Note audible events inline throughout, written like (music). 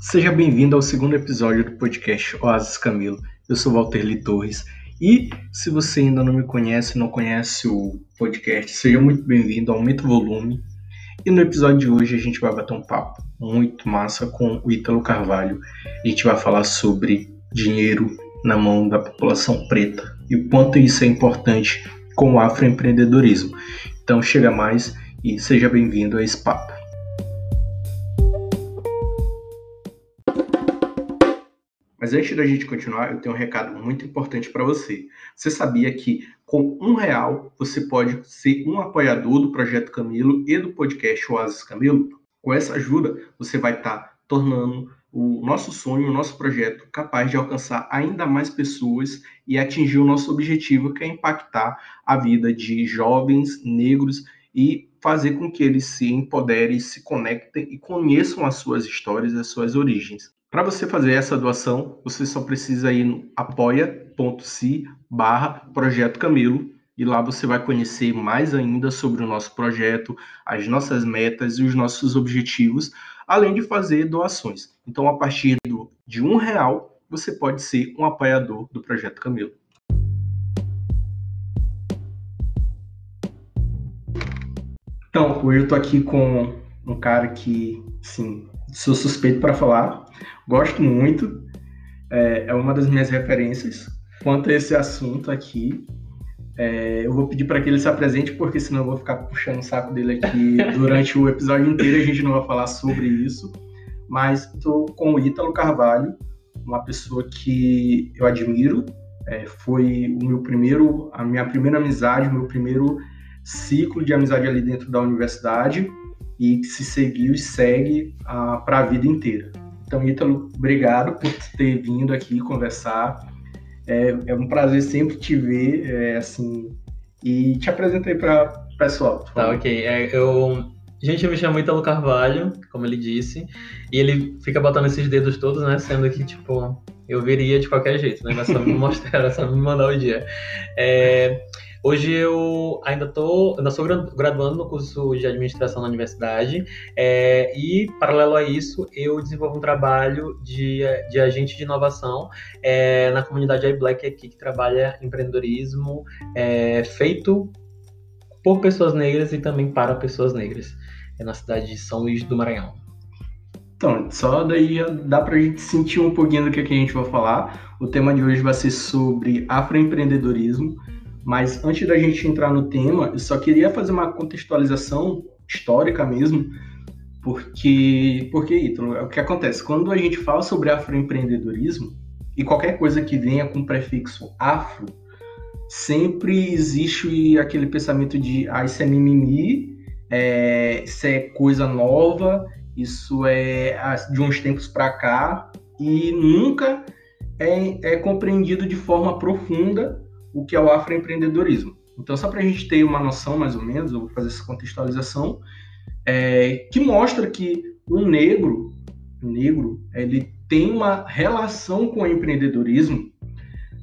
Seja bem-vindo ao segundo episódio do podcast Oasis Camilo. Eu sou Walter Lee Torres e se você ainda não me conhece, não conhece o podcast, seja muito bem-vindo, aumenta o volume. E no episódio de hoje a gente vai bater um papo muito massa com o Ítalo Carvalho. A gente vai falar sobre dinheiro na mão da população preta e o quanto isso é importante com o afroempreendedorismo. Então chega mais e seja bem-vindo a esse papo. Mas antes da gente continuar, eu tenho um recado muito importante para você. Você sabia que com um real você pode ser um apoiador do Projeto Camilo e do podcast Oasis Camilo? Com essa ajuda, você vai estar tá tornando o nosso sonho, o nosso projeto capaz de alcançar ainda mais pessoas e atingir o nosso objetivo, que é impactar a vida de jovens negros e fazer com que eles se empoderem, se conectem e conheçam as suas histórias, as suas origens. Para você fazer essa doação, você só precisa ir no apoia.se barra Projeto Camilo e lá você vai conhecer mais ainda sobre o nosso projeto, as nossas metas e os nossos objetivos, além de fazer doações. Então, a partir do, de um real, você pode ser um apoiador do Projeto Camilo. Então, hoje eu estou aqui com um cara que, sim, sou suspeito para falar, gosto muito, é, é, uma das minhas referências quanto a esse assunto aqui. É, eu vou pedir para que ele se apresente, porque senão eu vou ficar puxando o saco dele aqui (laughs) durante o episódio inteiro a gente não vai falar sobre isso. Mas estou com o Ítalo Carvalho, uma pessoa que eu admiro. É, foi o meu primeiro, a minha primeira amizade, o meu primeiro ciclo de amizade ali dentro da universidade e que se seguiu e segue ah, para a vida inteira. Então, Ítalo, obrigado por ter vindo aqui conversar. É, é um prazer sempre te ver, é, assim, e te apresentei para o pessoal. Tá, ok. É, eu, gente, eu me chamo Ítalo Carvalho, como ele disse, e ele fica botando esses dedos todos, né, sendo que, tipo, eu viria de qualquer jeito, né, mas só me (laughs) mostrar, só me mandar o dia. É... Hoje eu ainda tô, ainda sou graduando no curso de administração na universidade é, e, paralelo a isso, eu desenvolvo um trabalho de, de agente de inovação é, na comunidade iBlack aqui, que trabalha empreendedorismo é, feito por pessoas negras e também para pessoas negras. É na cidade de São Luís do Maranhão. Então, só daí já dá para a gente sentir um pouquinho do que, que a gente vai falar. O tema de hoje vai ser sobre afroempreendedorismo. Mas antes da gente entrar no tema, eu só queria fazer uma contextualização histórica mesmo, porque, porque Ítalo, é o que acontece. Quando a gente fala sobre afroempreendedorismo, e qualquer coisa que venha com prefixo afro, sempre existe aquele pensamento de ah, isso é mimimi, é, isso é coisa nova, isso é ah, de uns tempos para cá, e nunca é, é compreendido de forma profunda o que é o afroempreendedorismo. Então, só para a gente ter uma noção mais ou menos, eu vou fazer essa contextualização, é, que mostra que o negro, negro, ele tem uma relação com o empreendedorismo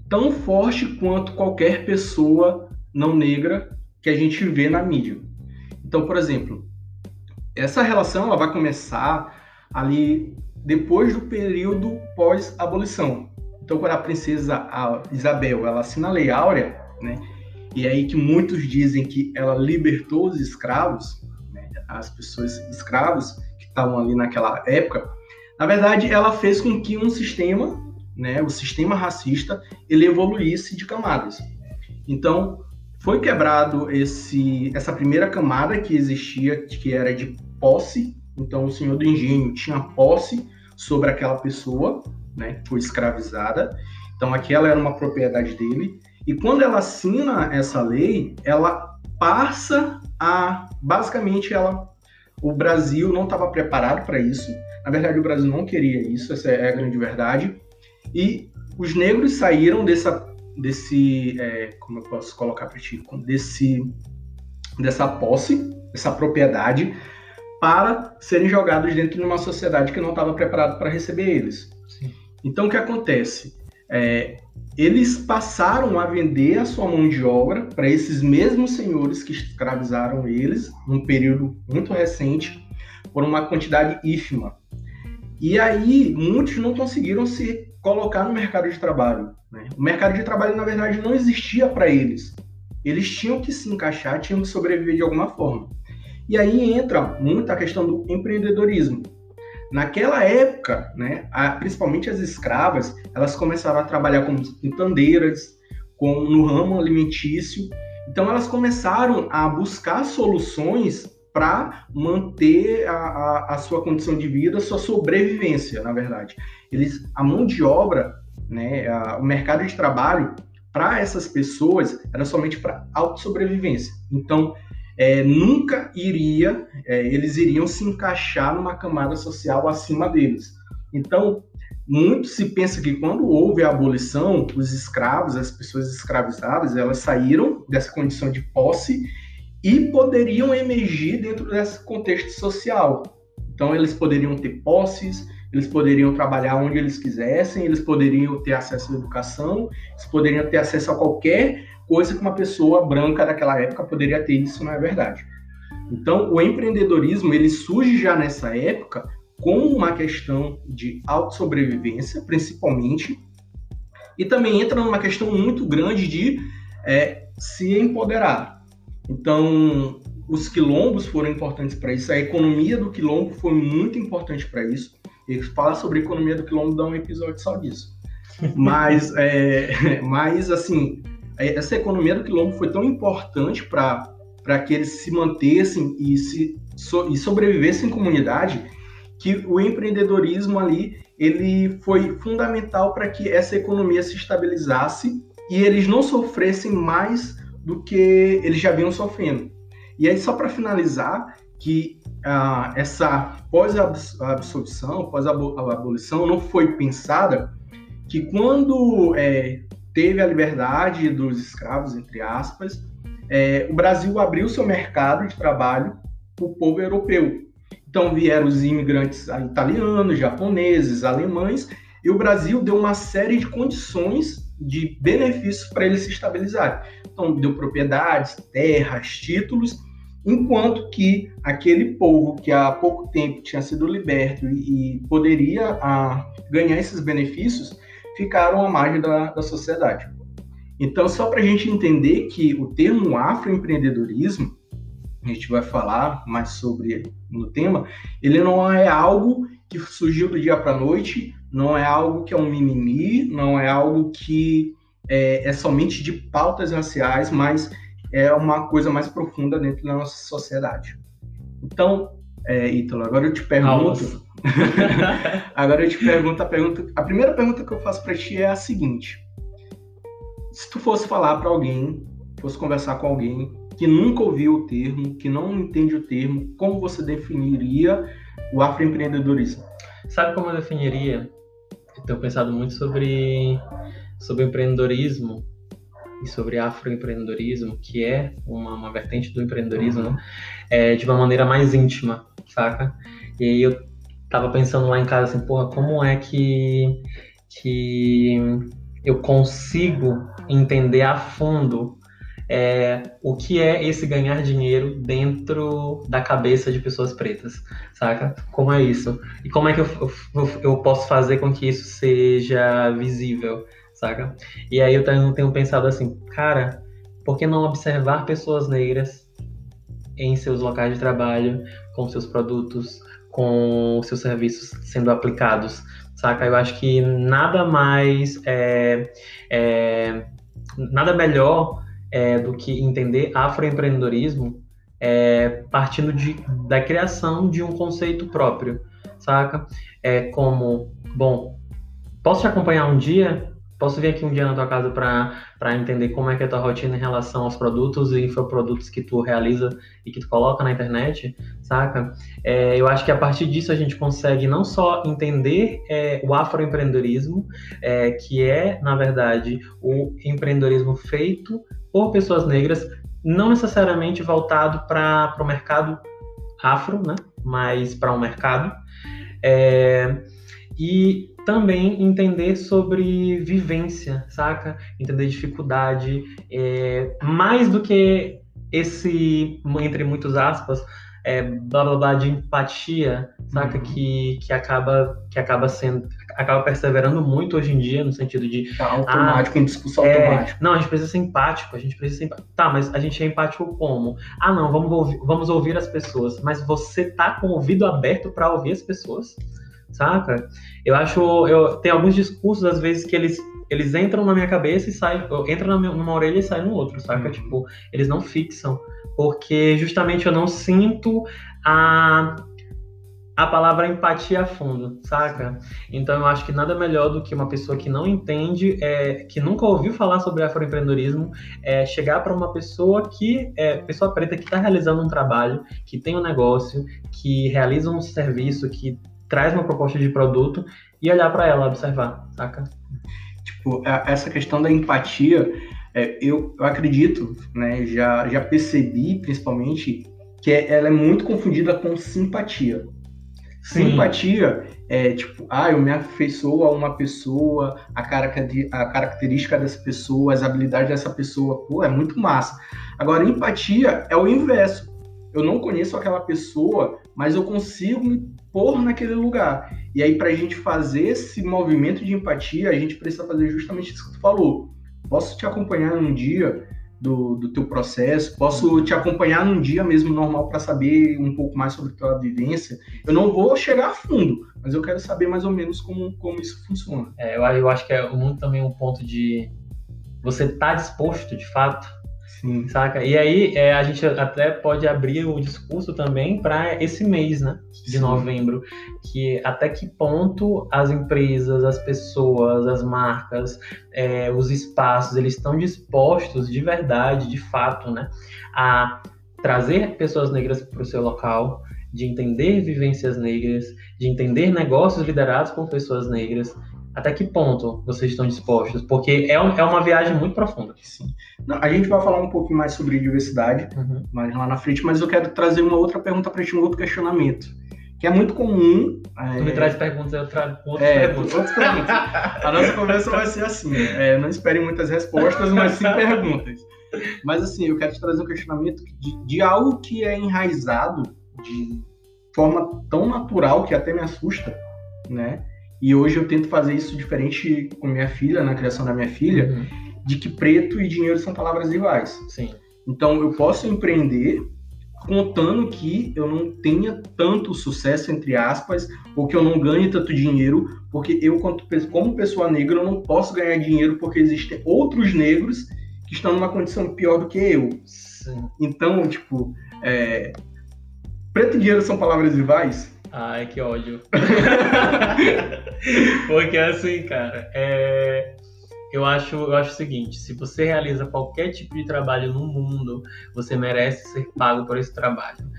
tão forte quanto qualquer pessoa não negra que a gente vê na mídia. Então, por exemplo, essa relação ela vai começar ali depois do período pós-abolição. Então, quando a princesa Isabel ela assina a Lei Áurea, né, e é aí que muitos dizem que ela libertou os escravos, né, as pessoas escravos que estavam ali naquela época, na verdade, ela fez com que um sistema, né, o sistema racista, ele evoluísse de camadas. Então, foi quebrado esse, essa primeira camada que existia, que era de posse. Então, o senhor do engenho tinha posse sobre aquela pessoa, né, foi escravizada. Então aquela era uma propriedade dele. E quando ela assina essa lei, ela passa a basicamente ela o Brasil não estava preparado para isso. Na verdade, o Brasil não queria isso, essa é a grande verdade. E os negros saíram dessa desse é, como eu posso colocar para ti, desse dessa posse, essa propriedade para serem jogados dentro de uma sociedade que não estava preparada para receber eles. Sim. Então, o que acontece? É, eles passaram a vender a sua mão de obra para esses mesmos senhores que escravizaram eles, num período muito recente, por uma quantidade ínfima. E aí, muitos não conseguiram se colocar no mercado de trabalho. Né? O mercado de trabalho, na verdade, não existia para eles. Eles tinham que se encaixar, tinham que sobreviver de alguma forma. E aí entra muito a questão do empreendedorismo. Naquela época, né, a, principalmente as escravas, elas começaram a trabalhar como quintandeiras, com, no ramo alimentício. Então elas começaram a buscar soluções para manter a, a, a, sua condição de vida, sua sobrevivência, na verdade. Eles, a mão de obra, né, a, o mercado de trabalho para essas pessoas era somente para autossobrevivência. Então, é, nunca iria, é, eles iriam se encaixar numa camada social acima deles. Então, muito se pensa que quando houve a abolição, os escravos, as pessoas escravizadas, elas saíram dessa condição de posse e poderiam emergir dentro desse contexto social. Então, eles poderiam ter posses, eles poderiam trabalhar onde eles quisessem, eles poderiam ter acesso à educação, eles poderiam ter acesso a qualquer coisa que uma pessoa branca daquela época poderia ter, isso não é verdade. Então, o empreendedorismo ele surge já nessa época com uma questão de autossobrevivência, principalmente, e também entra numa questão muito grande de é, se empoderar. Então, os quilombos foram importantes para isso, a economia do quilombo foi muito importante para isso. Falar sobre economia do quilombo dá um episódio só disso. Mas, é, (laughs) mas assim, essa economia do quilombo foi tão importante para que eles se mantessem e, se, so, e sobrevivessem em comunidade que o empreendedorismo ali ele foi fundamental para que essa economia se estabilizasse e eles não sofressem mais do que eles já vinham sofrendo. E aí, só para finalizar, que ah, essa pós-absolvição, pós-abolição, não foi pensada que quando é, teve a liberdade dos escravos, entre aspas, é, o Brasil abriu seu mercado de trabalho para o povo europeu. Então vieram os imigrantes italianos, japoneses, alemães, e o Brasil deu uma série de condições de benefícios para eles se estabilizarem. Então, deu propriedades, terras, títulos, enquanto que aquele povo que há pouco tempo tinha sido liberto e, e poderia a, ganhar esses benefícios, ficaram à margem da, da sociedade. Então, só para a gente entender que o termo afroempreendedorismo, a gente vai falar mais sobre no tema, ele não é algo que surgiu do dia para a noite, não é algo que é um mimimi, não é algo que é, é somente de pautas raciais, mas é uma coisa mais profunda dentro da nossa sociedade. Então, é, Ítalo, agora eu te pergunto. (laughs) agora eu te pergunto a pergunta. A primeira pergunta que eu faço para ti é a seguinte: se tu fosse falar para alguém, fosse conversar com alguém que nunca ouviu o termo, que não entende o termo, como você definiria o afroempreendedorismo? Sabe como eu definiria? Eu tenho pensado muito sobre, sobre empreendedorismo e sobre afroempreendedorismo, que é uma, uma vertente do empreendedorismo, uhum. né? é, de uma maneira mais íntima, saca? E aí eu tava pensando lá em casa assim, porra, como é que, que eu consigo entender a fundo é, o que é esse ganhar dinheiro dentro da cabeça de pessoas pretas, saca? Como é isso? E como é que eu, eu, eu posso fazer com que isso seja visível, saca? E aí eu tenho, tenho pensado assim, cara, por que não observar pessoas negras em seus locais de trabalho, com seus produtos, com seus serviços sendo aplicados, saca? Eu acho que nada mais é, é nada melhor é, do que entender afroempreendedorismo é, partindo de, da criação de um conceito próprio, saca? É como, bom, posso te acompanhar um dia? Posso vir aqui um dia na tua casa para entender como é que é a tua rotina em relação aos produtos e infoprodutos que tu realiza e que tu coloca na internet, saca? É, eu acho que a partir disso a gente consegue não só entender é, o afroempreendedorismo, é, que é, na verdade, o empreendedorismo feito por pessoas negras, não necessariamente voltado para o mercado afro, né? mas para um mercado. É, e também entender sobre vivência, saca? Entender dificuldade, é, mais do que esse, entre muitas aspas, é, blá blá blá de empatia, saca? Uhum. Que, que acaba que acaba sendo acaba perseverando muito hoje em dia no sentido de tá automático, ah, em discussão é, automática. Não, a gente precisa ser empático, a gente precisa ser empático. Tá, mas a gente é empático como? Ah, não, vamos ouvir, vamos ouvir as pessoas, mas você tá com o ouvido aberto para ouvir as pessoas? Saca? Eu acho, eu tem alguns discursos às vezes que eles eles entram na minha cabeça e saem, entram numa orelha e saem no outro, saca? Uhum. Tipo, eles não fixam porque justamente eu não sinto a a palavra empatia a fundo, saca? Então eu acho que nada melhor do que uma pessoa que não entende, é, que nunca ouviu falar sobre afroempreendedorismo, é chegar para uma pessoa que é pessoa preta que está realizando um trabalho, que tem um negócio, que realiza um serviço, que traz uma proposta de produto e olhar para ela, observar, saca? Tipo, essa questão da empatia é, eu, eu, acredito, né, já, já percebi principalmente que é, ela é muito confundida com simpatia. Sim. Simpatia é tipo, ah, eu me afeiçoo a uma pessoa, a, a característica dessa pessoa, as habilidades dessa pessoa, pô, é muito massa. Agora, empatia é o inverso. Eu não conheço aquela pessoa, mas eu consigo me pôr naquele lugar. E aí, para a gente fazer esse movimento de empatia, a gente precisa fazer justamente isso que tu falou posso te acompanhar num dia do, do teu processo, posso te acompanhar num dia mesmo normal para saber um pouco mais sobre tua vivência. Eu não vou chegar a fundo, mas eu quero saber mais ou menos como, como isso funciona. É, eu, eu acho que é muito também um ponto de você estar tá disposto, de fato, Sim. Saca? E aí é, a gente até pode abrir o discurso também para esse mês, né? De Sim. novembro. Que até que ponto as empresas, as pessoas, as marcas, é, os espaços, eles estão dispostos de verdade, de fato, né? A trazer pessoas negras para o seu local, de entender vivências negras, de entender negócios liderados por pessoas negras, até que ponto vocês estão dispostos? Porque é, um, é uma viagem muito profunda. Sim. Não, a gente vai falar um pouquinho mais sobre diversidade uhum. mais lá na frente, mas eu quero trazer uma outra pergunta para ti, um outro questionamento. Que é muito comum. Tu é... me traz perguntas, eu trago outras é, perguntas. Outras perguntas. a nossa conversa vai ser assim. É, não espere muitas respostas, mas sim perguntas. Mas assim, eu quero te trazer um questionamento de, de algo que é enraizado de forma tão natural que até me assusta, né? E hoje eu tento fazer isso diferente com minha filha, na criação da minha filha, uhum. de que preto e dinheiro são palavras rivais. Sim. Então eu posso empreender contando que eu não tenha tanto sucesso, entre aspas, ou que eu não ganhe tanto dinheiro, porque eu, como pessoa negra, eu não posso ganhar dinheiro porque existem outros negros que estão numa condição pior do que eu. Sim. Então, tipo, é... preto e dinheiro são palavras rivais? Ai, que ódio. (laughs) Porque assim, cara, é... eu, acho, eu acho o seguinte: se você realiza qualquer tipo de trabalho no mundo, você merece ser pago por esse trabalho.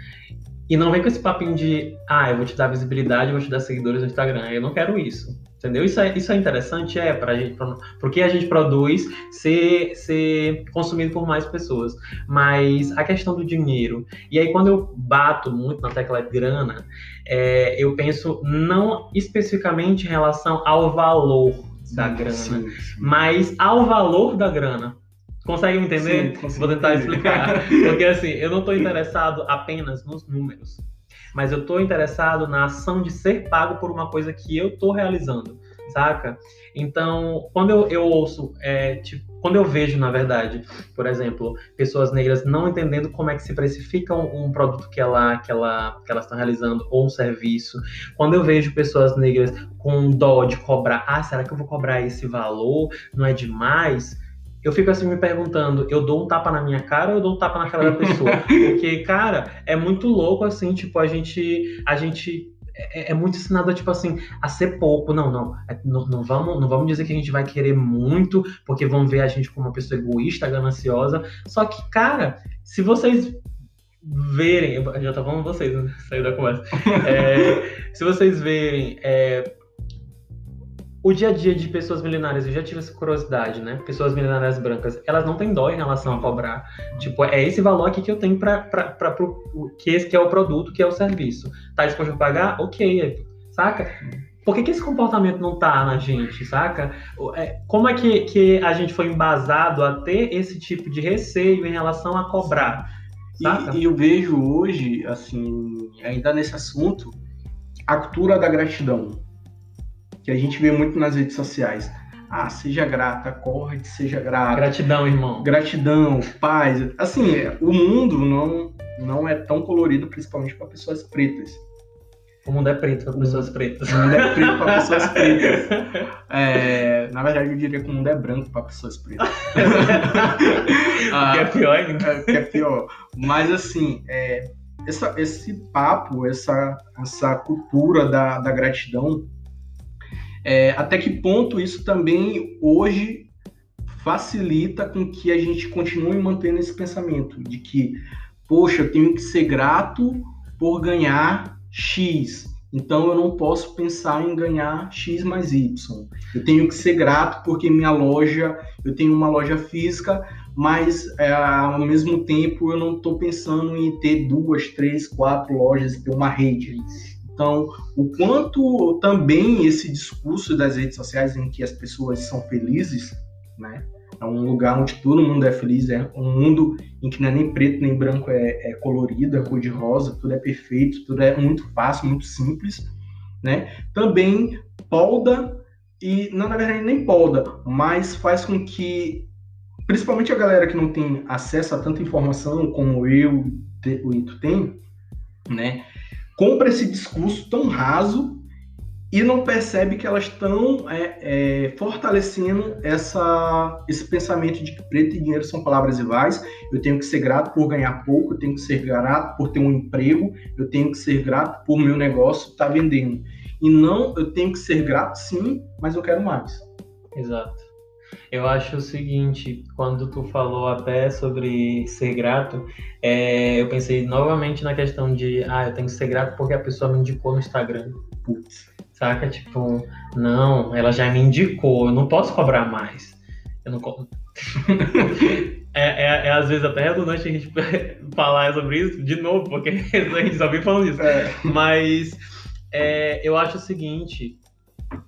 E não vem com esse papinho de, ah, eu vou te dar visibilidade, eu vou te dar seguidores no Instagram. Eu não quero isso. Entendeu? Isso é, isso é interessante, é, pra gente, porque a gente produz ser, ser consumido por mais pessoas. Mas a questão do dinheiro. E aí, quando eu bato muito na tecla grana, é, eu penso não especificamente em relação ao valor da grana, sim, sim. mas ao valor da grana. Consegue me entender? Sim, Vou tentar explicar. (laughs) Porque assim, eu não estou interessado apenas nos números mas eu estou interessado na ação de ser pago por uma coisa que eu estou realizando, saca? Então, quando eu, eu ouço, é, tipo, quando eu vejo, na verdade, por exemplo, pessoas negras não entendendo como é que se precifica um, um produto que, ela, que, ela, que elas estão realizando ou um serviço, quando eu vejo pessoas negras com dó de cobrar, ah, será que eu vou cobrar esse valor? Não é demais? Eu fico assim me perguntando, eu dou um tapa na minha cara ou eu dou um tapa na cara da pessoa? (laughs) Porque, cara, é muito louco assim, tipo, a gente a gente é, é, muito ensinado tipo assim, a ser pouco. Não, não, é, não, não, vamos, não vamos dizer que a gente vai querer muito, porque vão ver a gente como uma pessoa egoísta, gananciosa. Só que, cara, se vocês verem, eu já tô falando vocês, né? (laughs) Sair da conversa. É, se vocês verem é, o dia a dia de pessoas milionárias, eu já tive essa curiosidade, né? Pessoas milionárias brancas, elas não têm dó em relação a cobrar. Tipo, é esse valor aqui que eu tenho para que esse que é o produto, que é o serviço. Tá disposto a pagar? Ok, saca? Por que, que esse comportamento não tá na gente, saca? É, como é que, que a gente foi embasado a ter esse tipo de receio em relação a cobrar? E, e, eu vejo hoje, assim, ainda nesse assunto, a cultura da gratidão, que a gente vê muito nas redes sociais. Ah, seja grata, acorde, seja grata. Gratidão, irmão. Gratidão, paz. Assim, o mundo não, não é tão colorido, principalmente para pessoas pretas. O mundo é preto para pessoas pretas. O mundo é preto para pessoas (laughs) pretas. É, na verdade, eu diria que o mundo é branco para pessoas pretas. ah, (laughs) que é pior ainda. É, que é pior. Mas, assim, é, essa, esse papo, essa, essa cultura da, da gratidão, é, até que ponto isso também hoje facilita com que a gente continue mantendo esse pensamento de que, poxa, eu tenho que ser grato por ganhar X. Então eu não posso pensar em ganhar X mais Y. Eu tenho que ser grato porque minha loja, eu tenho uma loja física, mas é, ao mesmo tempo eu não estou pensando em ter duas, três, quatro lojas ter uma rede. Então, o quanto também esse discurso das redes sociais em que as pessoas são felizes, né? É um lugar onde todo mundo é feliz, é um mundo em que não é nem preto nem branco, é, é colorido, é cor de rosa, tudo é perfeito, tudo é muito fácil, muito simples, né? Também polda e não na verdade nem polda, mas faz com que principalmente a galera que não tem acesso a tanta informação como eu, o Ito tem, né? Compra esse discurso tão raso e não percebe que elas estão é, é, fortalecendo essa, esse pensamento de que preto e dinheiro são palavras iguais. Eu tenho que ser grato por ganhar pouco, eu tenho que ser grato por ter um emprego, eu tenho que ser grato por meu negócio estar tá vendendo. E não, eu tenho que ser grato sim, mas eu quero mais. Exato. Eu acho o seguinte, quando tu falou até sobre ser grato, é, eu pensei novamente na questão de, ah, eu tenho que ser grato porque a pessoa me indicou no Instagram. Putz Saca? Tipo, não, ela já me indicou, eu não posso cobrar mais. Eu não (laughs) é, é, é, às vezes até redundante a gente (laughs) falar sobre isso de novo, porque (laughs) a gente só vem falando isso. É. Mas é, eu acho o seguinte,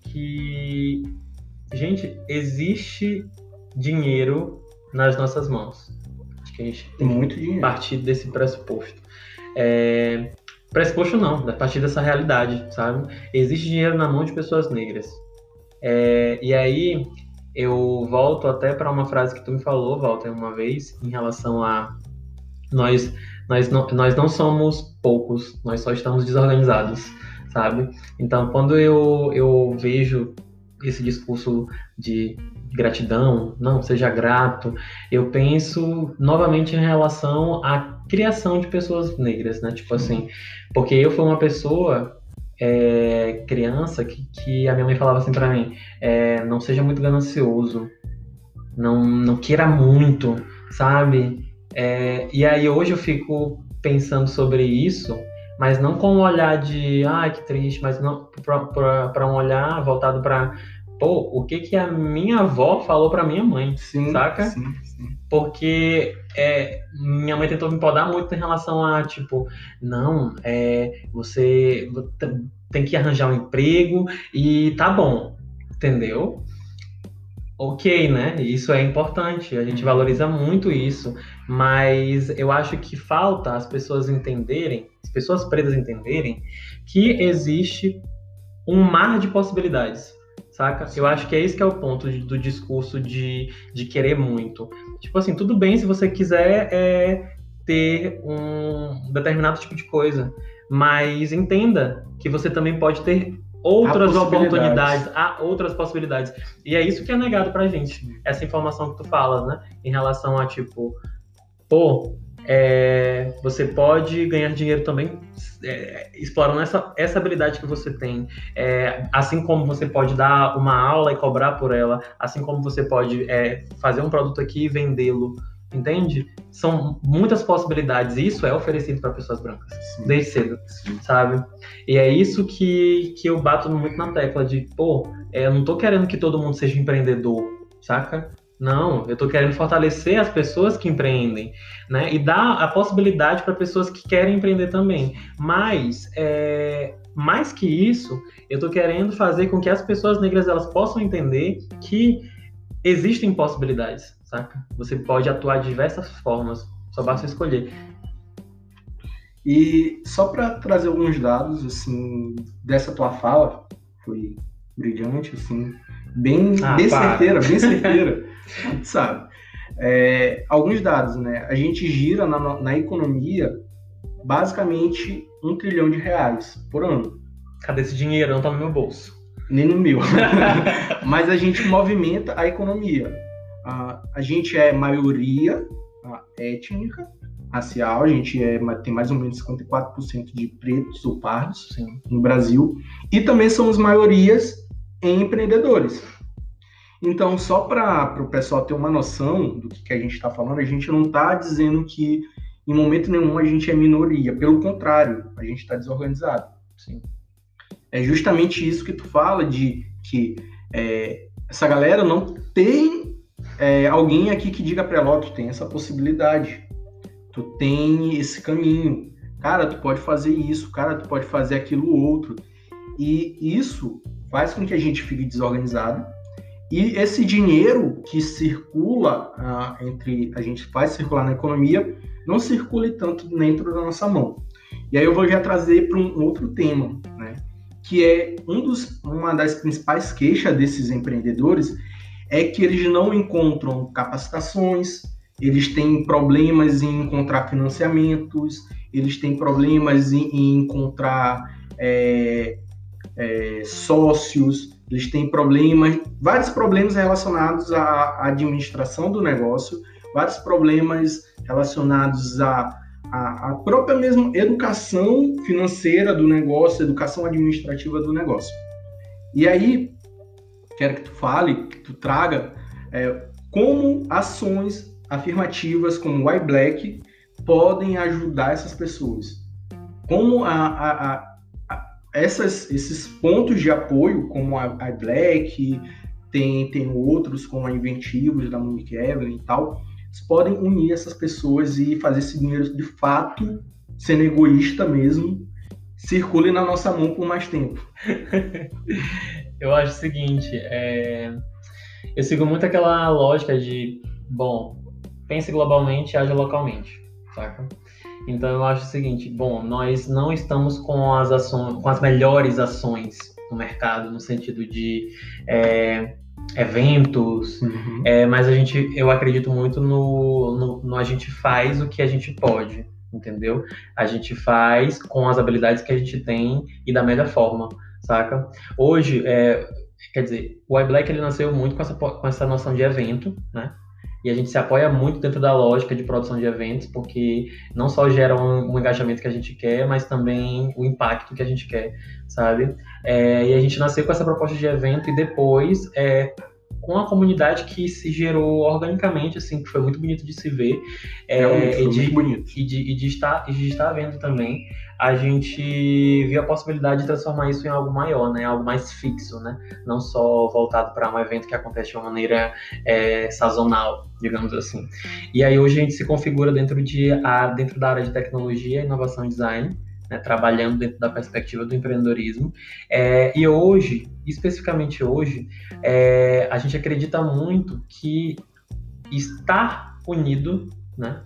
que, gente, existe dinheiro nas nossas mãos. Acho que a gente tem muito dinheiro. partir desse pressuposto. É, pressuposto não, a partir dessa realidade, sabe? Existe dinheiro na mão de pessoas negras. É, e aí eu volto até para uma frase que tu me falou, Walter, uma vez, em relação a nós, nós, não, nós não somos poucos, nós só estamos desorganizados, sabe? Então, quando eu, eu vejo esse discurso de gratidão, não, seja grato, eu penso novamente em relação à criação de pessoas negras, né? Tipo assim, porque eu fui uma pessoa é, criança que, que a minha mãe falava assim para mim, é, não seja muito ganancioso, não, não queira muito, sabe? É, e aí hoje eu fico pensando sobre isso, mas não com um olhar de, ai, ah, que triste, mas não para um olhar voltado para pô, o que que a minha avó falou para minha mãe, sim, saca? Sim, sim. Porque é, minha mãe tentou me podar muito em relação a, tipo, não, é, você tem que arranjar um emprego e tá bom, entendeu? Ok, né? Isso é importante, a gente valoriza muito isso, mas eu acho que falta as pessoas entenderem, as pessoas pretas entenderem, que existe um mar de possibilidades saca? Eu acho que é esse que é o ponto de, do discurso de, de querer muito. Tipo assim, tudo bem se você quiser é, ter um determinado tipo de coisa, mas entenda que você também pode ter outras oportunidades, há outras possibilidades. E é isso que é negado pra gente, essa informação que tu falas, né? Em relação a, tipo, pô, é, você pode ganhar dinheiro também é, explorando essa, essa habilidade que você tem. É, assim como você pode dar uma aula e cobrar por ela, assim como você pode é, fazer um produto aqui e vendê-lo. Entende? São muitas possibilidades. E isso é oferecido para pessoas brancas, Sim. desde cedo, Sim. sabe? E é isso que, que eu bato muito na tecla de, pô, é, eu não tô querendo que todo mundo seja empreendedor, saca? Não, eu estou querendo fortalecer as pessoas que empreendem, né? E dar a possibilidade para pessoas que querem empreender também. Mas, é, mais que isso, eu estou querendo fazer com que as pessoas negras elas possam entender que existem possibilidades, saca? Você pode atuar de diversas formas, só basta escolher. E só para trazer alguns dados, assim, dessa tua fala, foi brilhante, assim, bem, ah, bem certeira, bem (laughs) certeira, (laughs) sabe. É, alguns dados, né? A gente gira na, na economia basicamente um trilhão de reais por ano. Cadê esse dinheiro? Não tá no meu bolso. Nem no meu. (laughs) Mas a gente movimenta a economia. A, a gente é maioria étnica, racial, a gente é, tem mais ou menos 54% de pretos ou pardos Sim. no Brasil. E também somos maiorias em empreendedores. Então, só para o pessoal ter uma noção do que, que a gente está falando, a gente não está dizendo que em momento nenhum a gente é minoria. Pelo contrário, a gente está desorganizado. Sim. É justamente isso que tu fala de que é, essa galera não tem é, alguém aqui que diga para ela, tu tem essa possibilidade, tu tem esse caminho, cara, tu pode fazer isso, cara, tu pode fazer aquilo outro. E isso faz com que a gente fique desorganizado. E esse dinheiro que circula ah, entre a gente faz circular na economia não circule tanto dentro da nossa mão. E aí eu vou já trazer para um outro tema, né? Que é um dos, uma das principais queixas desses empreendedores é que eles não encontram capacitações, eles têm problemas em encontrar financiamentos, eles têm problemas em, em encontrar é, é, sócios, eles têm problemas, vários problemas relacionados à administração do negócio, vários problemas relacionados à, à, à própria mesmo educação financeira do negócio, educação administrativa do negócio. E aí, quero que tu fale, que tu traga é, como ações afirmativas como o iBlack podem ajudar essas pessoas. Como a, a, a essas, esses pontos de apoio, como a, a Black, tem, tem outros como a Inventivos, da Monique Evelyn e tal, podem unir essas pessoas e fazer esse dinheiro de fato, sendo egoísta mesmo, circule na nossa mão por mais tempo. (laughs) eu acho o seguinte, é... eu sigo muito aquela lógica de, bom, pense globalmente, age localmente, saca? Então eu acho o seguinte, bom, nós não estamos com as ações, com as melhores ações no mercado, no sentido de é, eventos, uhum. é, mas a gente, eu acredito muito no, no, no, a gente faz o que a gente pode, entendeu? A gente faz com as habilidades que a gente tem e da melhor forma, saca? Hoje, é, quer dizer, o iBlack ele nasceu muito com essa, com essa noção de evento, né? E a gente se apoia muito dentro da lógica de produção de eventos, porque não só gera um, um engajamento que a gente quer, mas também o impacto que a gente quer, sabe? É, e a gente nasceu com essa proposta de evento e depois é, com a comunidade que se gerou organicamente, assim, que foi muito bonito de se ver. É, e, de, bonito. E, de, e, de estar, e de estar vendo também, a gente viu a possibilidade de transformar isso em algo maior, né? Algo mais fixo, né? Não só voltado para um evento que acontece de uma maneira é, sazonal, digamos assim. E aí hoje a gente se configura dentro, de, a, dentro da área de tecnologia, inovação e design, né, trabalhando dentro da perspectiva do empreendedorismo. É, e hoje, especificamente hoje, é, a gente acredita muito que estar unido, né,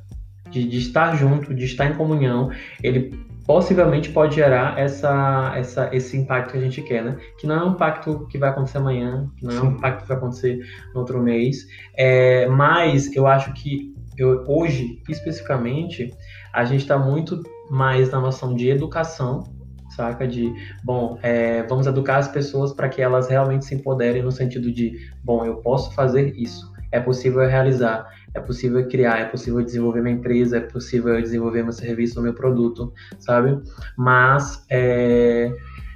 de, de, estar junto, de estar em comunhão, ele possivelmente pode gerar essa, essa, esse impacto que a gente quer, né? Que não é um impacto que vai acontecer amanhã, que não é um impacto que vai acontecer no outro mês, é, mas eu acho que eu, hoje, especificamente, a gente está muito mais na noção de educação, saca? De, bom, é, vamos educar as pessoas para que elas realmente se empoderem no sentido de, bom, eu posso fazer isso, é possível realizar, é possível criar, é possível desenvolver minha empresa, é possível desenvolver meu serviço, meu produto, sabe? Mas é,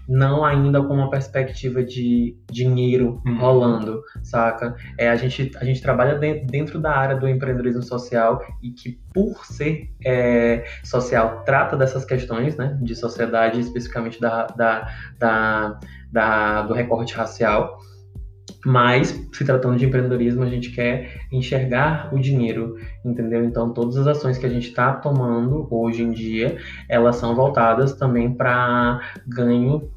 não ainda com uma perspectiva de dinheiro uhum. rolando, saca? É, a, gente, a gente trabalha dentro da área do empreendedorismo social e que, por ser é, social, trata dessas questões, né, de sociedade, especificamente da, da, da, da do recorte racial. Mas, se tratando de empreendedorismo, a gente quer enxergar o dinheiro, entendeu? Então, todas as ações que a gente está tomando hoje em dia, elas são voltadas também para ganho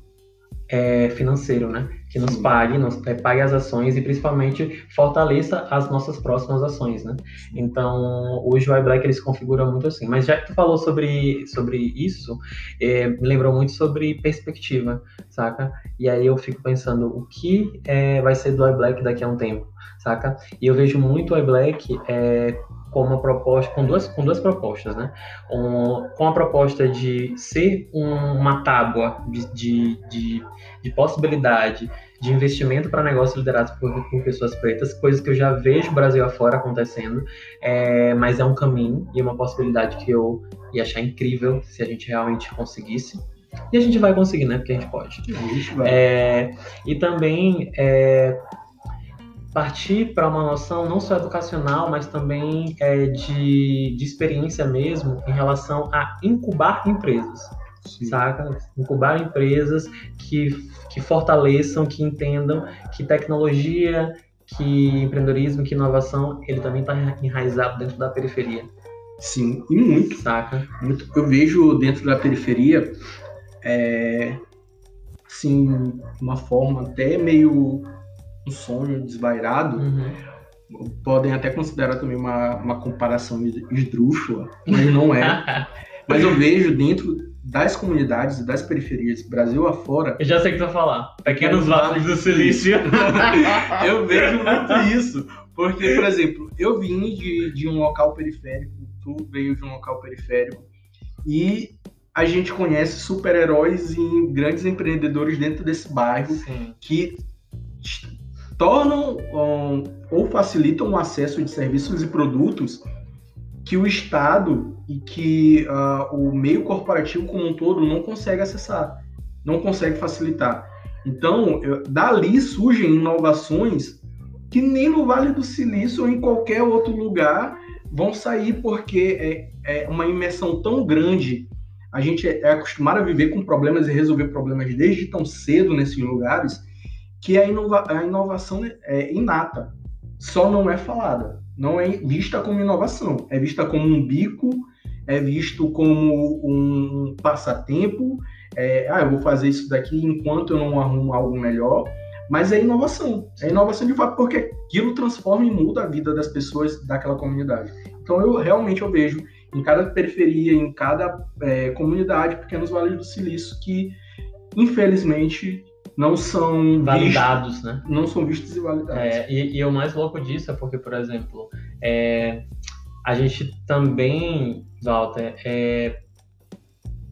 é, financeiro, né? Que nos pague, nos é, pague as ações e principalmente fortaleça as nossas próximas ações, né? Então, hoje o iBlack ele se configura muito assim. Mas já que tu falou sobre, sobre isso, é, me lembrou muito sobre perspectiva, saca? E aí eu fico pensando o que é, vai ser do iBlack daqui a um tempo, saca? E eu vejo muito o iBlack é, com uma proposta, com duas, com duas propostas, né? Um, com a proposta de ser um, uma tábua de, de, de, de, possibilidade de investimento para negócios liderados por, por, pessoas pretas, coisas que eu já vejo Brasil afora acontecendo, é, mas é um caminho e uma possibilidade que eu ia achar incrível se a gente realmente conseguisse. E a gente vai conseguir, né? Porque a gente pode. A gente vai. É, e também é, partir para uma noção não só educacional, mas também é, de, de experiência mesmo em relação a incubar empresas. Sim. Saca? Incubar empresas que, que fortaleçam, que entendam que tecnologia, que empreendedorismo, que inovação, ele também está enraizado dentro da periferia. Sim, e muito. Saca? Muito. Eu vejo dentro da periferia, é, assim, uma forma até meio um sonho desvairado, uhum. podem até considerar também uma, uma comparação esdrúxula, mas não é. (laughs) mas eu vejo dentro das comunidades, das periferias, Brasil afora. Eu já sei o que tu vai falar. Pequenos vales do silício. (laughs) eu vejo muito isso. Porque, por exemplo, eu vim de, de um local periférico, tu veio de um local periférico, e a gente conhece super-heróis e grandes empreendedores dentro desse bairro Sim. que tornam um, ou facilitam o acesso de serviços e produtos que o Estado e que uh, o meio corporativo como um todo não consegue acessar, não consegue facilitar. Então, eu, dali surgem inovações que nem no Vale do Silício ou em qualquer outro lugar vão sair porque é, é uma imersão tão grande. A gente é, é acostumado a viver com problemas e resolver problemas desde tão cedo nesses lugares que a, inova a inovação é inata, só não é falada, não é vista como inovação, é vista como um bico, é visto como um passatempo, é, ah, eu vou fazer isso daqui enquanto eu não arrumo algo melhor, mas é inovação, é inovação de fato, porque aquilo transforma e muda a vida das pessoas daquela comunidade. Então eu realmente eu vejo em cada periferia, em cada é, comunidade, pequenos vales do silício que infelizmente não são validados, vistos, né? Não são vistos e validados. É, e, e, o mais louco disso é porque, por exemplo, é, a gente também, Walter, é,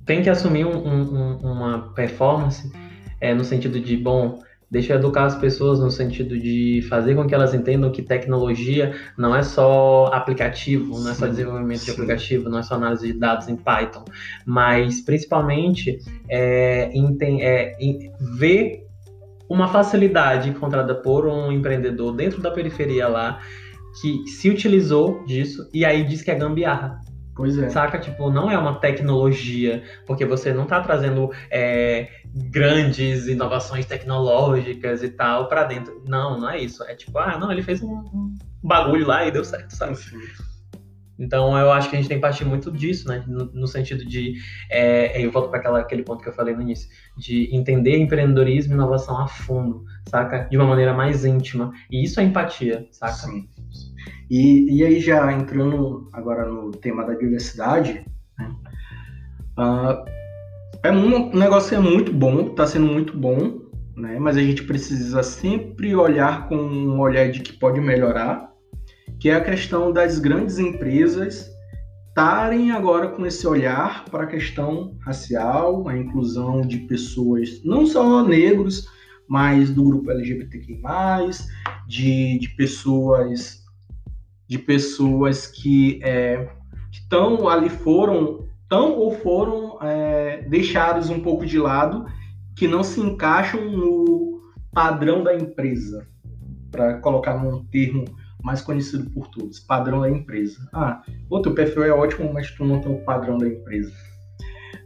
tem que assumir um, um, uma performance é, no sentido de, bom, Deixa eu educar as pessoas no sentido de fazer com que elas entendam que tecnologia não é só aplicativo, não é só desenvolvimento sim. de aplicativo, não é só análise de dados em Python, mas principalmente é, é, ver uma facilidade encontrada por um empreendedor dentro da periferia lá que se utilizou disso e aí diz que é gambiarra. Pois é. Saca? Tipo, não é uma tecnologia, porque você não está trazendo é, grandes inovações tecnológicas e tal para dentro. Não, não é isso. É tipo, ah, não, ele fez um, um bagulho lá e deu certo, sabe? Sim. Então eu acho que a gente tem que partir muito disso, né? No, no sentido de. É, eu volto para aquele ponto que eu falei no início, de entender empreendedorismo e inovação a fundo, saca? De uma maneira mais íntima. E isso é empatia, saca? Sim. E, e aí, já entrando agora no tema da diversidade, né? Uh, é um, negócio é muito bom, está sendo muito bom, né? mas a gente precisa sempre olhar com um olhar de que pode melhorar, que é a questão das grandes empresas estarem agora com esse olhar para a questão racial, a inclusão de pessoas, não só negros, mas do grupo LGBTQI+, de, de pessoas de pessoas que é, estão ali foram tão ou foram é, deixados um pouco de lado que não se encaixam no padrão da empresa para colocar num termo mais conhecido por todos padrão da empresa ah o teu perfil é ótimo mas tu não tem o padrão da empresa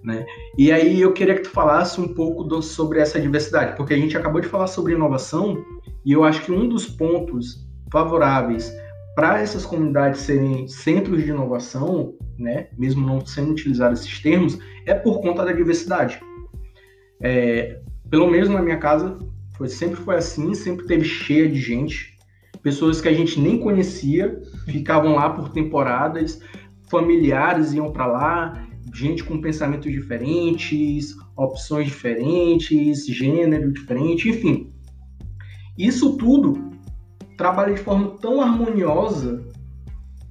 né? E aí eu queria que tu falasse um pouco do, sobre essa diversidade, porque a gente acabou de falar sobre inovação e eu acho que um dos pontos favoráveis para essas comunidades serem centros de inovação, né, mesmo não sendo utilizados esses termos, é por conta da diversidade. É, pelo menos na minha casa Foi, sempre foi assim, sempre teve cheia de gente. Pessoas que a gente nem conhecia ficavam lá por temporadas, familiares iam para lá, gente com pensamentos diferentes, opções diferentes, gênero diferente, enfim. Isso tudo trabalha de forma tão harmoniosa,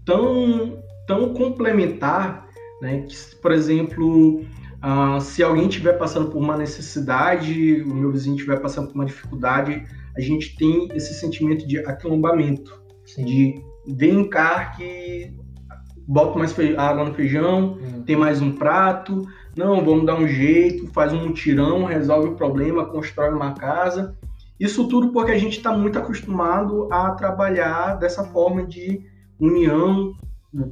tão, tão complementar, né, que, por exemplo, uh, se alguém estiver passando por uma necessidade, o meu vizinho estiver passando por uma dificuldade, a gente tem esse sentimento de aquilombamento, Sim. de vem cá que bota mais água no feijão, hum. tem mais um prato, não, vamos dar um jeito, faz um mutirão, resolve o problema, constrói uma casa. Isso tudo porque a gente está muito acostumado a trabalhar dessa forma de união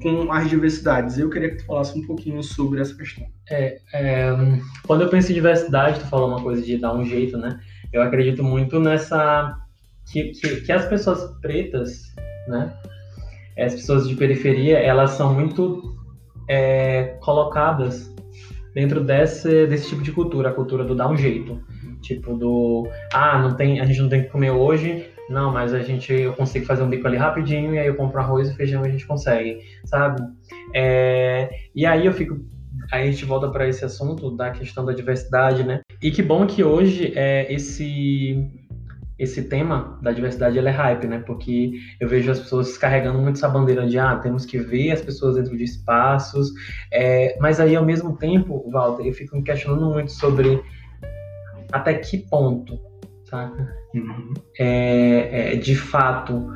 com as diversidades. Eu queria que tu falasse um pouquinho sobre essa questão. É, é, quando eu penso em diversidade, tu falou uma coisa de dar um jeito, né? Eu acredito muito nessa que, que, que as pessoas pretas, né? As pessoas de periferia, elas são muito é, colocadas dentro desse, desse tipo de cultura, a cultura do dar um jeito. Tipo do, ah, não tem, a gente não tem que comer hoje, não, mas a gente, eu consigo fazer um bico ali rapidinho e aí eu compro arroz e feijão e a gente consegue, sabe? É, e aí eu fico, aí a gente volta para esse assunto da questão da diversidade, né? E que bom que hoje é esse esse tema da diversidade ele é hype, né? Porque eu vejo as pessoas carregando muito essa bandeira de ah, temos que ver as pessoas dentro de espaços, é, mas aí ao mesmo tempo, Walter, eu fico me questionando muito sobre até que ponto, saca? Uhum. É, é, de fato,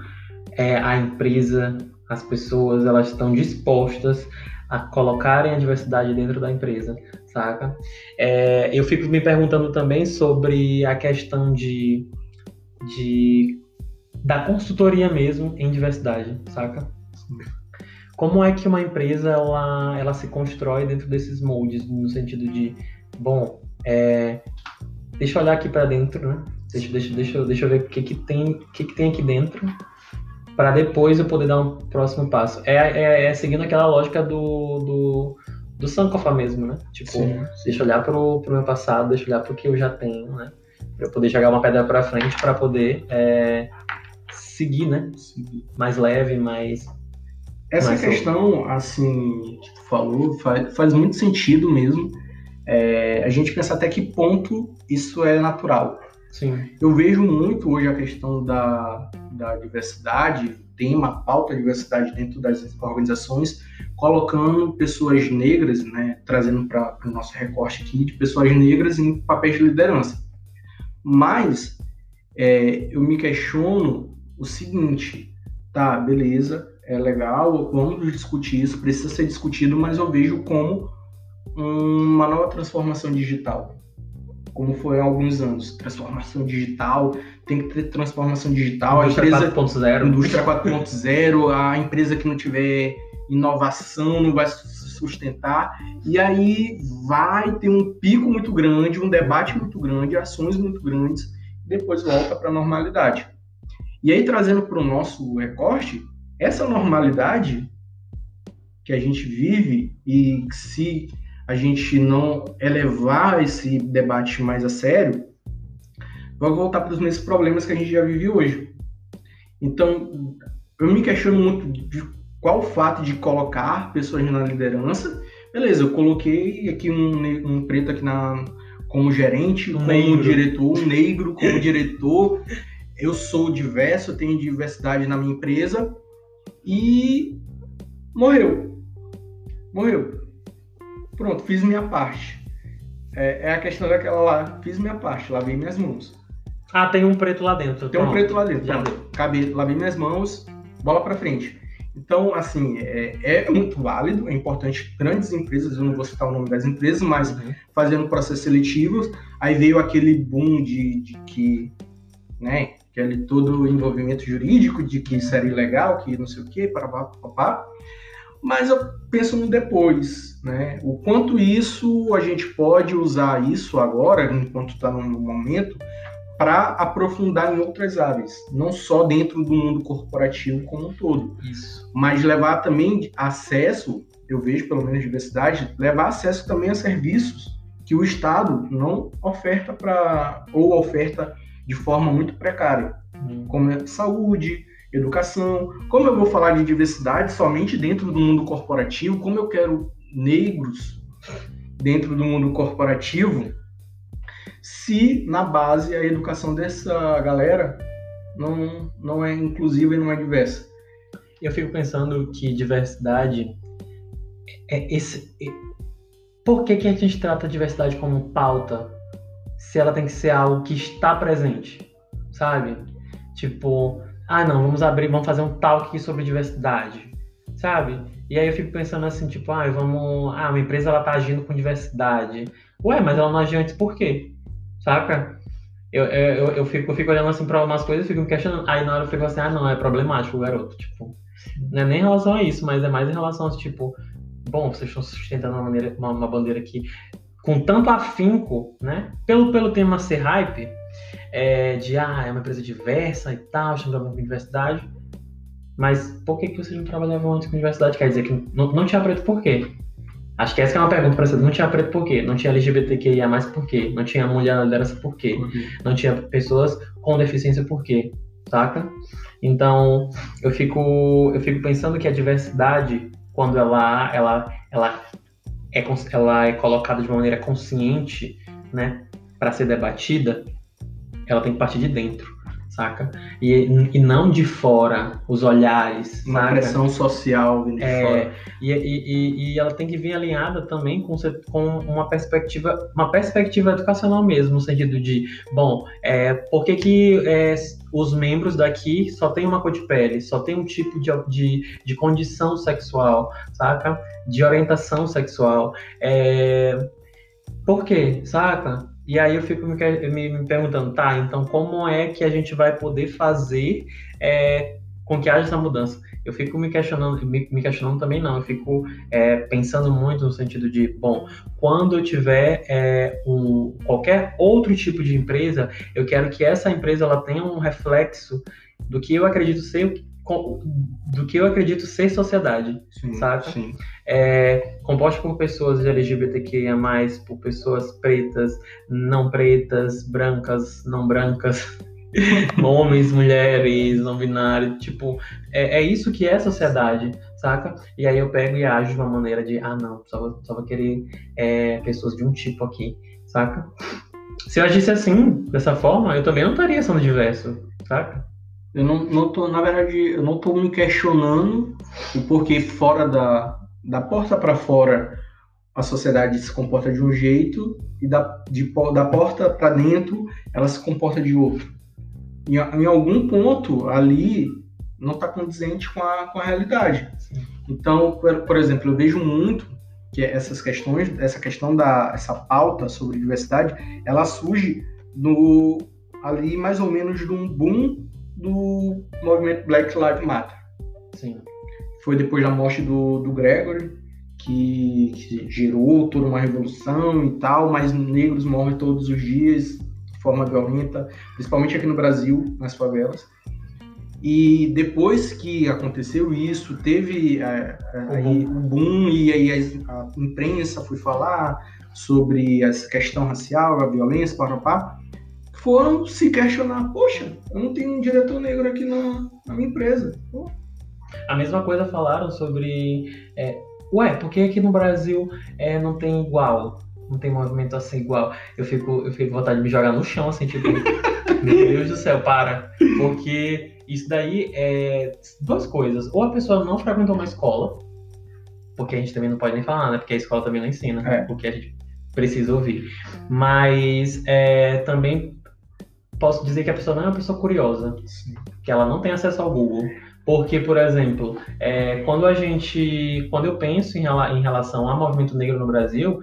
é, a empresa, as pessoas, elas estão dispostas a colocarem a diversidade dentro da empresa, saca? É, eu fico me perguntando também sobre a questão de, de da consultoria mesmo em diversidade, saca? Como é que uma empresa ela, ela se constrói dentro desses moldes, no sentido de, bom, é, Deixa eu olhar aqui para dentro, né? Deixa, deixa, deixa, deixa eu ver o que, que, tem, que, que tem aqui dentro para depois eu poder dar um próximo passo. É, é, é seguindo aquela lógica do, do, do Sankofa mesmo, né? Tipo, sim, deixa eu olhar pro, pro meu passado, deixa eu olhar pro que eu já tenho, né? Pra eu poder jogar uma pedra para frente para poder é, seguir, né? Seguir. Mais leve, mais. Essa mais questão, assim, que tu falou, faz, faz muito sentido mesmo é, a gente pensa até que ponto isso é natural. Sim. Eu vejo muito hoje a questão da, da diversidade, tema, pauta diversidade dentro das organizações, colocando pessoas negras, né, trazendo para o nosso recorte aqui, de pessoas negras em papéis de liderança. Mas é, eu me questiono o seguinte, tá, beleza, é legal, vamos discutir isso, precisa ser discutido, mas eu vejo como uma nova transformação digital, como foi há alguns anos. Transformação digital, tem que ter transformação digital. Indústria 4.0. Indústria 4.0, a empresa que não tiver inovação não vai se sustentar. E aí vai ter um pico muito grande, um debate muito grande, ações muito grandes, e depois volta para a normalidade. E aí, trazendo para o nosso recorte, essa normalidade que a gente vive e se a gente não elevar esse debate mais a sério, vai voltar para os mesmos problemas que a gente já vive hoje. Então, eu me questiono muito de qual o fato de colocar pessoas na liderança. Beleza, eu coloquei aqui um, um preto aqui na, como gerente, um como negro. diretor, um negro como diretor. Eu sou diverso, eu tenho diversidade na minha empresa e morreu. Morreu. Pronto, fiz minha parte. É, é, a questão daquela lá, fiz minha parte, lavei minhas mãos. Ah, tem um preto lá dentro. Tem Pronto. um preto lá dentro. Já Pronto. Cabe, lavei minhas mãos, bola para frente. Então, assim, é, é, muito válido, é importante. Grandes empresas, eu não vou citar o nome das empresas, mas uhum. fazendo processos seletivos, aí veio aquele boom de, de que, né, aquele todo o envolvimento jurídico de que isso era ilegal, que não sei o quê, para papá mas eu penso no depois, né? O quanto isso a gente pode usar isso agora, enquanto está no momento, para aprofundar em outras áreas, não só dentro do mundo corporativo como um todo, isso. mas levar também acesso, eu vejo pelo menos diversidade, levar acesso também a serviços que o Estado não oferta para ou oferta de forma muito precária, Hum. como é saúde, educação. Como eu vou falar de diversidade somente dentro do mundo corporativo, como eu quero negros dentro do mundo corporativo, se na base a educação dessa galera não, não é inclusiva e não é diversa. Eu fico pensando que diversidade é esse. é- Por que, que a gente trata a diversidade como pauta se ela tem que ser algo que está presente? Sabe? Tipo, ah não, vamos abrir, vamos fazer um talk sobre diversidade. Sabe? E aí eu fico pensando assim, tipo, ah, vamos. Ah, uma empresa ela tá agindo com diversidade. Ué, mas ela não agiu antes por quê? Saca? Eu, eu, eu, fico, eu fico olhando assim pra umas coisas e fico me questionando. Aí na hora eu fico assim, ah não, é problemático o garoto. Tipo, não é nem em relação a isso, mas é mais em relação a tipo, bom, vocês estão sustentando uma, maneira, uma, uma bandeira aqui com tanto afinco, né? Pelo, pelo tema ser hype, é, de ah, é uma empresa diversa e tal, estamos trabalhando com diversidade. Mas por que, que vocês não trabalhavam antes com diversidade? Quer dizer que não, não tinha preto por quê? Acho que essa é uma pergunta para você. Não tinha preto por quê? Não tinha LGBTQIA mais por quê? Não tinha mulher na liderança por quê? Não tinha pessoas com deficiência por quê? Saca? Então, eu fico, eu fico pensando que a diversidade, quando ela, ela, ela, é, ela é colocada de uma maneira consciente, né, para ser debatida, ela tem que partir de dentro, saca? E, e não de fora, os olhares, Uma saca? pressão social vindo de É, fora. e, e, e, e ela tem que vir alinhada também com, com uma perspectiva, uma perspectiva educacional mesmo, no sentido de, bom, é, por que, que é, os membros daqui só tem uma cor de pele, só tem um tipo de, de, de condição sexual, saca? De orientação sexual. É, por quê, saca? E aí eu fico me, me- perguntando, tá, então como é que a gente vai poder fazer é, com que haja essa mudança? Eu fico me questionando, me, me questionando também não, eu fico é, pensando muito no sentido de, bom, quando eu tiver é, um, qualquer outro tipo de empresa, eu quero que essa empresa ela tenha um reflexo do que eu acredito ser do que eu acredito ser sociedade Sim, saca? sim. É, composto por pessoas LGBTQIA+, por pessoas pretas, não pretas, brancas, não brancas, (laughs) homens, mulheres, não binários, tipo, é, é isso que é sociedade, saca? E aí eu pego e ajo de uma maneira de, ah não, só só vou querer é, pessoas de um tipo aqui, saca? Se eu agisse assim, dessa forma, eu também não estaria sendo diverso, saca? Eu não, não tô, na verdade, eu não tô me questionando o porquê fora da, da porta para fora a sociedade se comporta de um jeito e da, de, da porta para dentro ela se comporta de outro. Em, em algum ponto ali não está condizente com a, com a realidade. Então, por, por exemplo, eu vejo muito que essas questões, essa questão da essa pauta sobre diversidade, ela surge no ali mais ou menos de um boom do movimento Black Lives Matter. Sim. Foi depois da morte do, do Gregory, que, que gerou toda uma revolução e tal, mas negros morrem todos os dias de forma violenta, principalmente aqui no Brasil, nas favelas. E depois que aconteceu isso, teve é, é, aí o boom e aí a, a imprensa foi falar sobre essa questão racial, a violência, papapá, foram se questionar, poxa, eu não tenho um diretor negro aqui na, na minha empresa. Pô, A mesma coisa falaram sobre. é, ué, por que aqui no Brasil é, não tem igual? Não tem movimento assim igual? Eu fico, eu fico com vontade de me jogar no chão, assim, tipo, (laughs) meu Deus do céu, para. Porque isso daí é duas coisas. Ou a pessoa não frequentou uma escola, porque a gente também não pode nem falar, né? Porque a escola também não ensina, É. porque a gente precisa ouvir. Mas é, também posso dizer que a pessoa não é uma pessoa curiosa que ela não tem acesso ao Google. Porque, por exemplo, é, quando a gente. Quando eu penso em, em relação ao movimento negro no Brasil,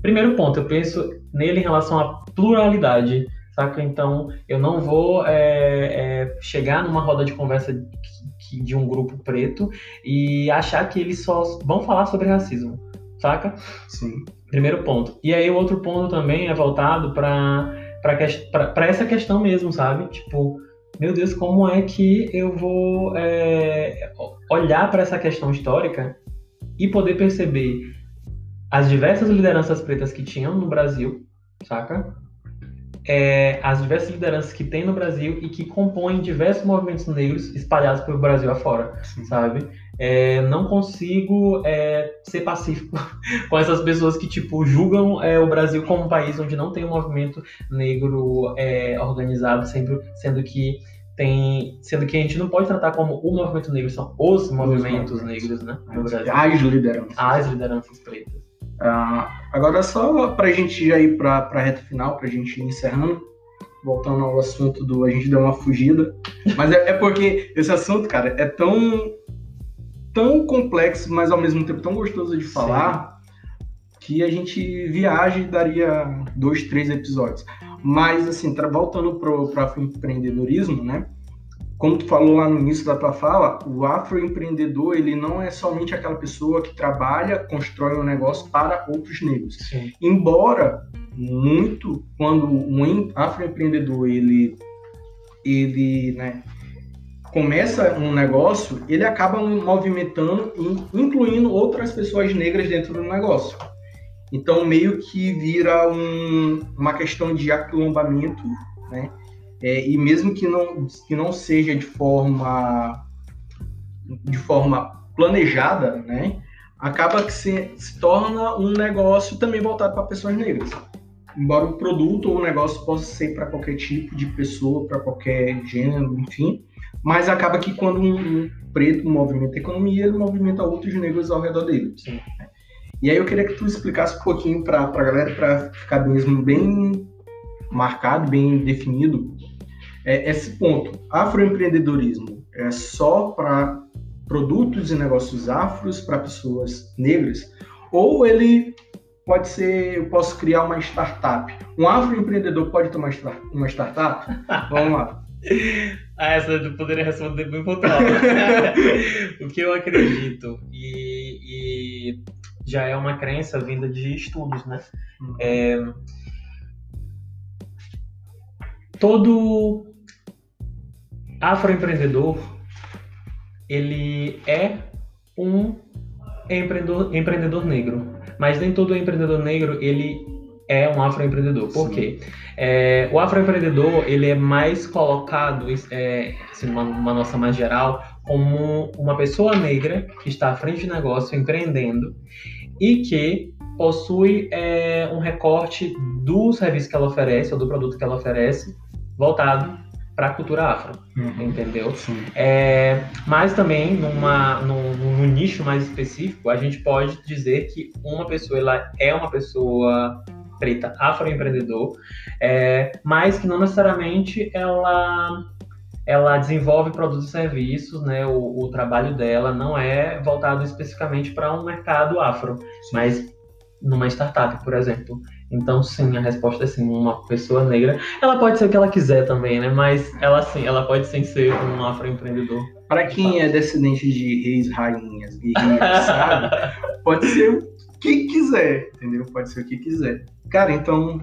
primeiro ponto, eu penso nele em relação à pluralidade, saca? Então, eu não vou é, é, chegar numa roda de conversa de, de um grupo preto e achar que eles só vão falar sobre racismo, saca? Sim. Primeiro ponto. E aí o outro ponto também é voltado para para essa questão mesmo, sabe? Tipo, meu Deus, como é que eu vou é, olhar para essa questão histórica e poder perceber as diversas lideranças pretas que tinham no Brasil, saca? é, as diversas lideranças que tem no Brasil e que compõem diversos movimentos negros espalhados pelo Brasil afora, Sim. sabe? É, não consigo é, ser pacífico (laughs) com essas pessoas que tipo julgam é, o Brasil como um país onde não tem um movimento negro é, organizado, sempre sendo que tem, sendo que a gente não pode tratar como o movimento negro, são os movimentos negros, né, no Brasil. As lideranças. As lideranças pretas. Uh, agora só para a gente já ir para a reta final, para a gente ir encerrando, voltando ao assunto do a gente deu uma fugida, mas é, é porque esse assunto, cara, é tão tão complexo, mas ao mesmo tempo tão gostoso de falar, Sim. que a gente viaja e daria dois, três episódios. Mas, assim, voltando para o empreendedorismo, né? Como tu falou lá no início da tua fala, o afroempreendedor, ele não é somente aquela pessoa que trabalha, constrói um negócio para outros negros. Sim. Embora muito, quando um afroempreendedor, ele, ele, né, começa um negócio, ele acaba movimentando e incluindo outras pessoas negras dentro do negócio. Então, meio que vira um, uma questão de aquilombamento, né? É, e mesmo que não, que não seja de forma, de forma planejada, né? Acaba que se, se torna um negócio também voltado para pessoas negras. Embora o produto ou o negócio possa ser para qualquer tipo de pessoa, para qualquer gênero, enfim, mas acaba que quando um, preto movimenta a economia, ele movimenta outros negros ao redor dele. Sim. E aí eu queria que tu explicasse um pouquinho para a galera, para ficar mesmo bem marcado, bem definido, é, esse ponto. Afroempreendedorismo é só para produtos e negócios afros, para pessoas negras, ou ele pode ser, eu posso criar uma startup. Um afroempreendedor pode ter uma, uma startup? (laughs) Vamos lá. (laughs) Ah, essa eu poderia responder bem pontual. (laughs) o que eu acredito e, e, já é uma crença vinda de estudos, né? Uhum. É, todo afroempreendedor ele é um empreendedor, empreendedor negro, mas nem todo empreendedor negro ele é um afroempreendedor. Por Sim. quê? É, o afroempreendedor ele é mais colocado, é, assim, uma, uma noção mais geral, como uma pessoa negra que está à frente de negócio empreendendo e que possui é, um recorte do serviço que ela oferece ou do produto que ela oferece voltado para a cultura afro, uhum. entendeu? É, mas também numa, num, num, nicho mais específico, a gente pode dizer que uma pessoa ela é uma pessoa preta afroempreendedor, é, mas que não necessariamente ela ela desenvolve produtos e serviços, né? O, o trabalho dela não é voltado especificamente para um mercado afro, mas numa startup, por exemplo. Então, sim, a resposta é sim, uma pessoa negra. Ela pode ser o que ela quiser também, né? Mas ela sim, ela pode sim ser um afroempreendedor. Para quem é descendente de reis, rainhas, guerreiros, sabe? Pode ser que quiser, entendeu? Pode ser o que quiser. Cara, então,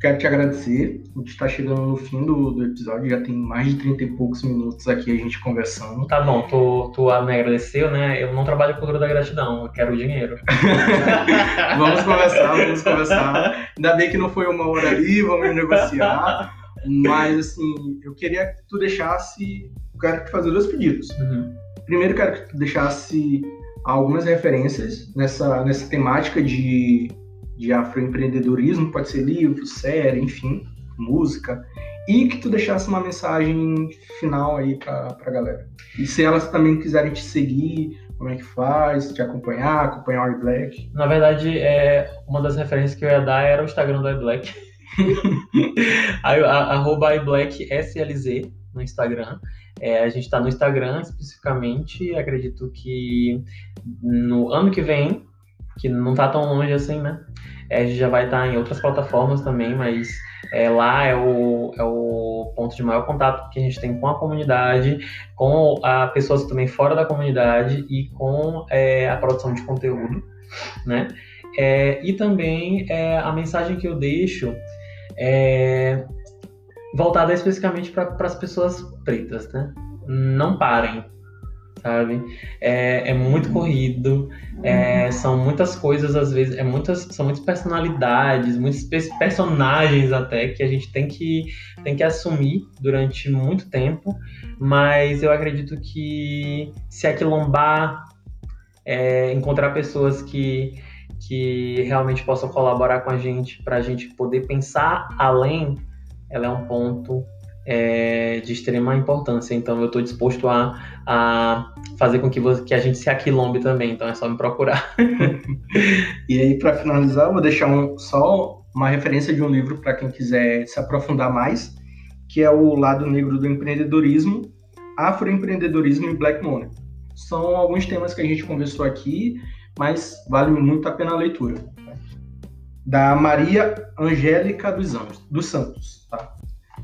quero te agradecer. A gente está chegando no fim do, do episódio, já tem mais de 30 e poucos minutos aqui a gente conversando. Tá bom, tu, tu me agradeceu, né? Eu não trabalho com cultura da gratidão, eu quero o dinheiro. (laughs) vamos conversar, vamos conversar. Ainda bem que não foi uma hora ali, vamos negociar. Mas, assim, eu queria que tu deixasse. Quero te fazer dois pedidos. Uhum. Primeiro, quero que tu deixasse algumas referências nessa, nessa temática de, de afroempreendedorismo, pode ser livro, série, enfim, música, e que tu deixasse uma mensagem final aí pra, pra galera. E se elas também quiserem te seguir, como é que faz, te acompanhar, acompanhar o iBlack. Na verdade, é, uma das referências que eu ia dar era o Instagram do iBlack. (laughs) (laughs) arroba iBlackSLZ no Instagram. É, a gente está no Instagram especificamente, acredito que no ano que vem, que não está tão longe assim, né? É, a gente já vai estar tá em outras plataformas também, mas é, lá é o, é o ponto de maior contato que a gente tem com a comunidade, com a pessoas também fora da comunidade e com é, a produção de conteúdo, né? É, e também é, a mensagem que eu deixo é voltada especificamente para as pessoas pretas, né? Não parem, sabe? É, é muito corrido, é, são muitas coisas, às vezes, é muitas, são muitas personalidades, muitos personagens até, que a gente tem que, tem que assumir durante muito tempo, mas eu acredito que se aquilombar, é, encontrar pessoas que, que realmente possam colaborar com a gente, para a gente poder pensar além, ela é um ponto é, de extrema importância. Então eu estou disposto a, a fazer com que, você, que a gente se aquilombe também. Então é só me procurar. (laughs) e aí, para finalizar, eu vou deixar um, só uma referência de um livro para quem quiser se aprofundar mais, que é o Lado Negro do Empreendedorismo, Afroempreendedorismo e Black Money. São alguns temas que a gente conversou aqui, mas vale muito a pena a leitura. Da Maria Angélica dos, Santos. Tá?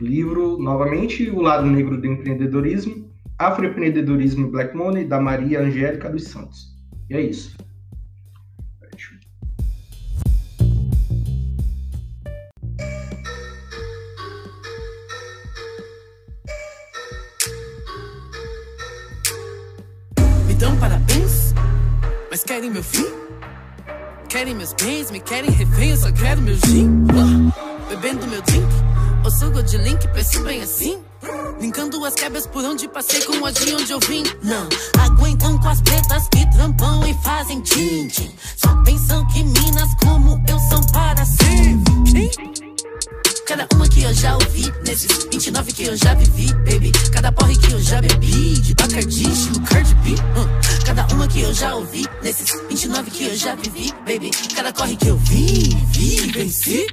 Livro, novamente, O Lado Negro do Empreendedorismo, Afroempreendedorismo e Black Money, da Maria Angélica dos Santos. E é isso. Me dão parabéns, mas querem meu fim? Querem meus bens, me querem refém, eu só quero meu gin. Bebendo meu drink o sugo de link, preço bem assim? Linkando as quebras por onde passei com a de onde eu vim. Não aguentam com as pretas que trampam e fazem din-din. Só pensam que minas como eu são para sempre. Cada uma que eu já ouvi, nesses 29 que eu já vivi, baby. Cada porre que eu já bebi, de Bacardi, estilo Cardi B. Uh. Cada uma que eu já ouvi, nesses 29 que eu já vivi, baby. Cada corre que eu vi, vi, venci.